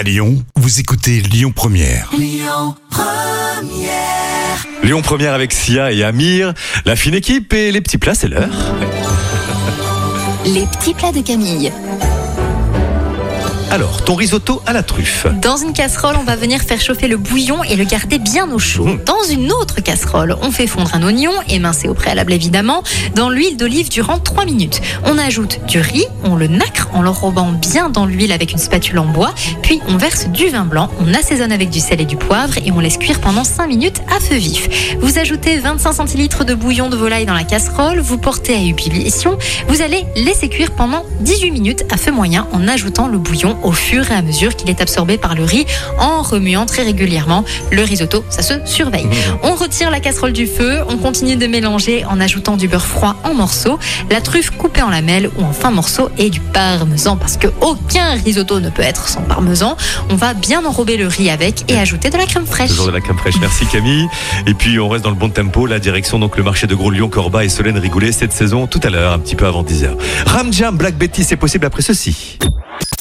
À Lyon, vous écoutez Lyon Première. Lyon Première avec Sia et Amir, la fine équipe et les petits plats, c'est l'heure. Les petits plats de Camille. Alors, ton risotto à la truffe. Dans une casserole, on va venir faire chauffer le bouillon et le garder bien au chaud. Mmh. Dans une autre casserole, on fait fondre un oignon, émincé au préalable évidemment, dans l'huile d'olive durant 3 minutes. On ajoute du riz, on le nacre en l'enrobant bien dans l'huile avec une spatule en bois, puis on verse du vin blanc, on assaisonne avec du sel et du poivre et on laisse cuire pendant 5 minutes à feu vif. Vous ajoutez 25 centilitres de bouillon de volaille dans la casserole, vous portez à ébullition, vous allez laisser cuire pendant 18 minutes à feu moyen en ajoutant le bouillon au fur et à mesure qu'il est absorbé par le riz en remuant très régulièrement. Le risotto, ça se surveille. On retire la casserole du feu, on continue de mélanger en ajoutant du beurre froid en morceaux, la truffe coupée en lamelles ou en fins morceaux et du parmesan parce que aucun risotto ne peut être sans parmesan. On va bien enrober le riz avec et ajouter de la crème fraîche. Toujours de la crème fraîche, merci Camille. Et puis on reste dans le bon tempo, la direction donc le marché de Gros Lyon, Corba et Solène Rigoulet cette saison tout à l'heure, un petit peu avant 10h. Ram Jam, Black Betty, c'est possible après ceci.